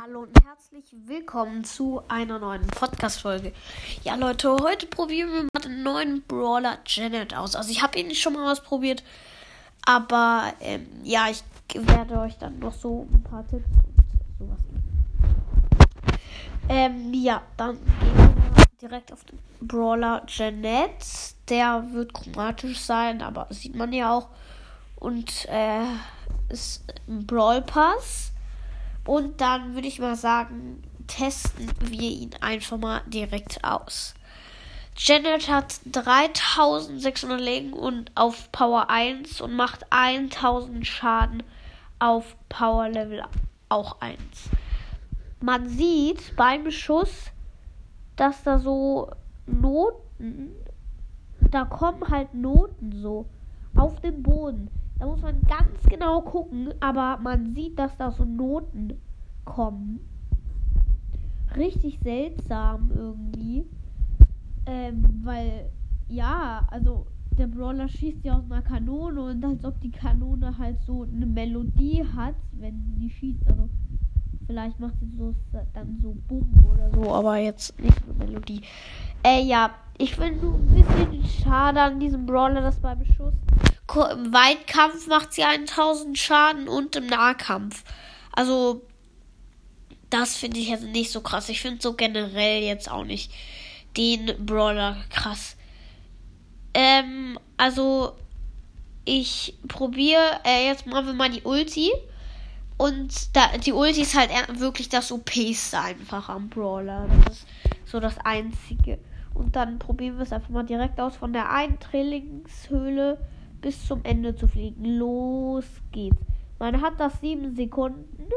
hallo und herzlich willkommen zu einer neuen Podcast-Folge. Ja, Leute, heute probieren wir mal den neuen Brawler Janet aus. Also, ich habe ihn schon mal ausprobiert, aber ähm, ja, ich werde euch dann noch so ein paar Tipps und sowas geben. Ähm, ja, dann gehen wir direkt auf den Brawler Janet. Der wird chromatisch sein, aber sieht man ja auch. Und äh, ist ein Brawl Pass. Und dann würde ich mal sagen, testen wir ihn einfach mal direkt aus. Janet hat 3600 Leben und auf Power 1 und macht 1000 Schaden auf Power Level auch 1. Man sieht beim Schuss, dass da so Noten, da kommen halt Noten so auf dem Boden. Da muss man ganz genau gucken, aber man sieht, dass da so Noten kommen. Richtig seltsam irgendwie. Ähm, weil, ja, also der Brawler schießt ja aus einer Kanone und als ob die Kanone halt so eine Melodie hat, wenn sie schießt. Also vielleicht macht sie so dann so Bumm oder so, aber jetzt nicht eine Melodie. Äh, ja, ich finde nur ein bisschen schade an diesem Brawler, dass beim Schuss im Weitkampf macht sie 1000 Schaden und im Nahkampf. Also, das finde ich jetzt nicht so krass. Ich finde so generell jetzt auch nicht den Brawler krass. Ähm, also, ich probiere, äh, jetzt machen wir mal die Ulti. Und da, die Ulti ist halt wirklich das OPste einfach am Brawler. Das ist so das Einzige. Und dann probieren wir es einfach mal direkt aus von der einen Trillingshöhle bis zum Ende zu fliegen. Los geht's. Man hat das sieben Sekunden.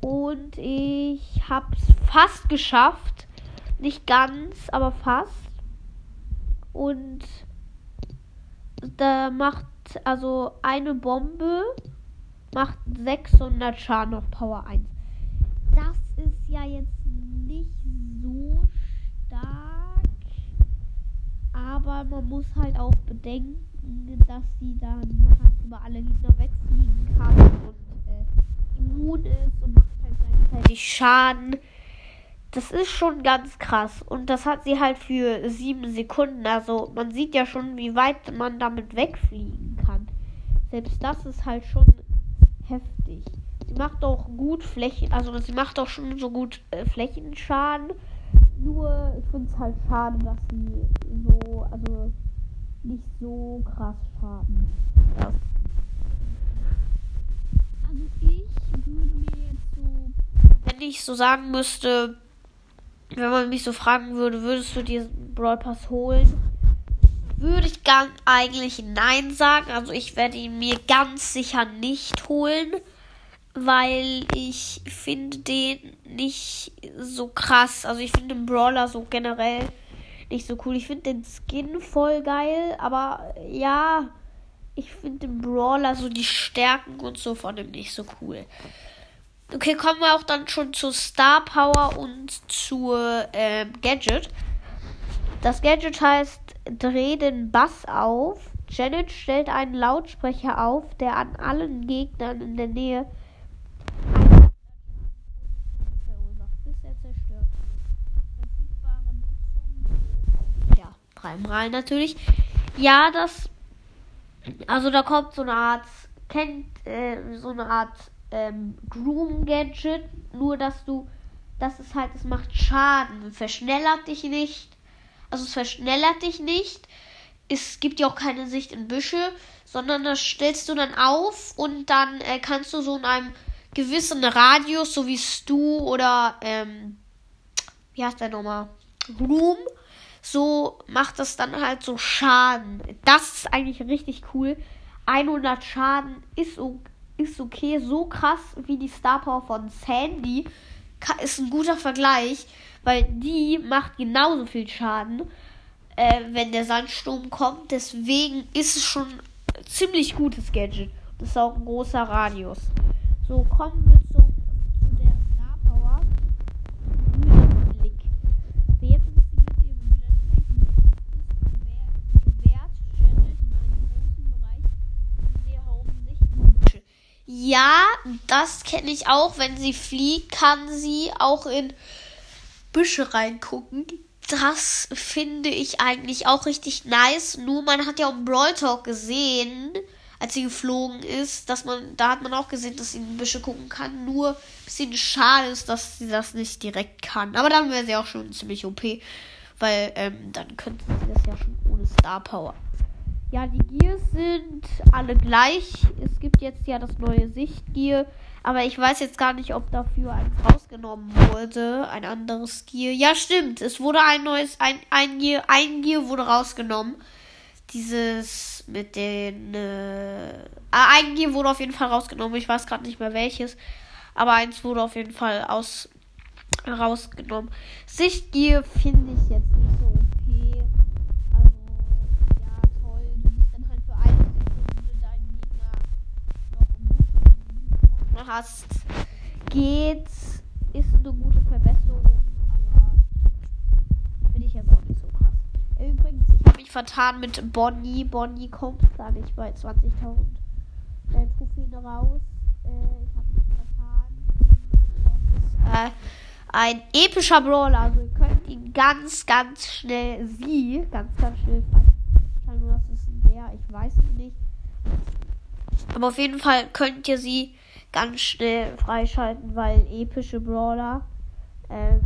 Und ich hab's fast geschafft. Nicht ganz, aber fast. Und da macht also eine Bombe macht 600 Schaden auf Power 1. Das ist ja jetzt nicht so stark. Aber man muss halt auch bedenken, dass sie dann halt über alle Gegner wegfliegen kann und äh, immun ist und macht halt gleichzeitig Schaden. Das ist schon ganz krass. Und das hat sie halt für sieben Sekunden. Also man sieht ja schon, wie weit man damit wegfliegen kann. Selbst das ist halt schon heftig. Sie macht auch gut Flächen, also sie macht auch schon so gut äh, Flächenschaden. Nur ich finde es halt schade, dass sie so, also nicht so krass Schaden. Ja. Also ich würde mir jetzt so, wenn ich so sagen müsste, wenn man mich so fragen würde, würdest du diesen Brawl Pass holen? Würde ich ganz eigentlich nein sagen. Also ich werde ihn mir ganz sicher nicht holen, weil ich finde den nicht so krass. Also ich finde den Brawler so generell nicht so cool. Ich finde den Skin voll geil, aber ja, ich finde den Brawler so die Stärken und so von dem nicht so cool. Okay, kommen wir auch dann schon zur Star Power und zur ähm, Gadget. Das Gadget heißt Dreh den Bass auf. Janet stellt einen Lautsprecher auf, der an allen Gegnern in der Nähe dreimal natürlich. Ja, das. Also da kommt so eine Art. Kennt äh, so eine Art ähm, Groom-Gadget. Nur dass du. Das ist halt, es macht Schaden. Verschnellert dich nicht. Also es verschnellert dich nicht. Es gibt ja auch keine Sicht in Büsche, sondern das stellst du dann auf und dann äh, kannst du so in einem gewissen Radius, so wie Stu oder ähm, wie heißt der nochmal? Groom, so macht das dann halt so Schaden. Das ist eigentlich richtig cool. 100 Schaden ist, ist okay. So krass wie die Star Power von Sandy ist ein guter Vergleich, weil die macht genauso viel Schaden, äh, wenn der Sandsturm kommt. Deswegen ist es schon ein ziemlich gutes Gadget. Das ist auch ein großer Radius. So, kommen wir Ja, das kenne ich auch. Wenn sie fliegt, kann sie auch in Büsche reingucken. Das finde ich eigentlich auch richtig nice. Nur man hat ja im Brawl Talk gesehen, als sie geflogen ist, dass man, da hat man auch gesehen, dass sie in Büsche gucken kann. Nur ein bisschen schade ist, dass sie das nicht direkt kann. Aber dann wäre sie auch schon ziemlich OP. Weil ähm, dann könnte sie das ja schon ohne Star Power. Ja, die Gears sind alle gleich. Es gibt jetzt ja das neue Sichtgear. Aber ich weiß jetzt gar nicht, ob dafür eins rausgenommen wurde. Ein anderes Gear. Ja, stimmt. Es wurde ein neues, ein, ein Gear, ein Gear wurde rausgenommen. Dieses mit den, äh, ein Gear wurde auf jeden Fall rausgenommen. Ich weiß gerade nicht mehr welches. Aber eins wurde auf jeden Fall aus, rausgenommen. Sichtgear finde ich jetzt nicht so okay. Also, ja, toll. Du siehst dann halt für eine Sekunde deinen Gegner noch im Busch hast. Geht's. Ist eine gute Verbesserung, aber finde ich jetzt auch nicht so krass. Übrigens, ich habe mich vertan mit Bonnie. Bonnie kommt gar nicht bei 20.000 äh, Trophäen raus. Äh, ich habe mich vertan. Äh, ein epischer Brawler. Also ihr könnt ihn ganz, ganz schnell, sie, ganz, ganz schnell ist der, ich weiß nicht. Aber auf jeden Fall könnt ihr sie ganz schnell freischalten, weil epische Brawler äh,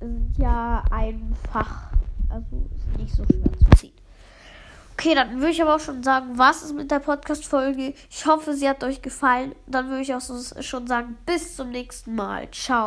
sind ja einfach, also ist nicht so schwer zu ziehen. Okay, dann würde ich aber auch schon sagen, was ist mit der Podcast-Folge? Ich hoffe, sie hat euch gefallen. Dann würde ich auch schon sagen, bis zum nächsten Mal. Ciao.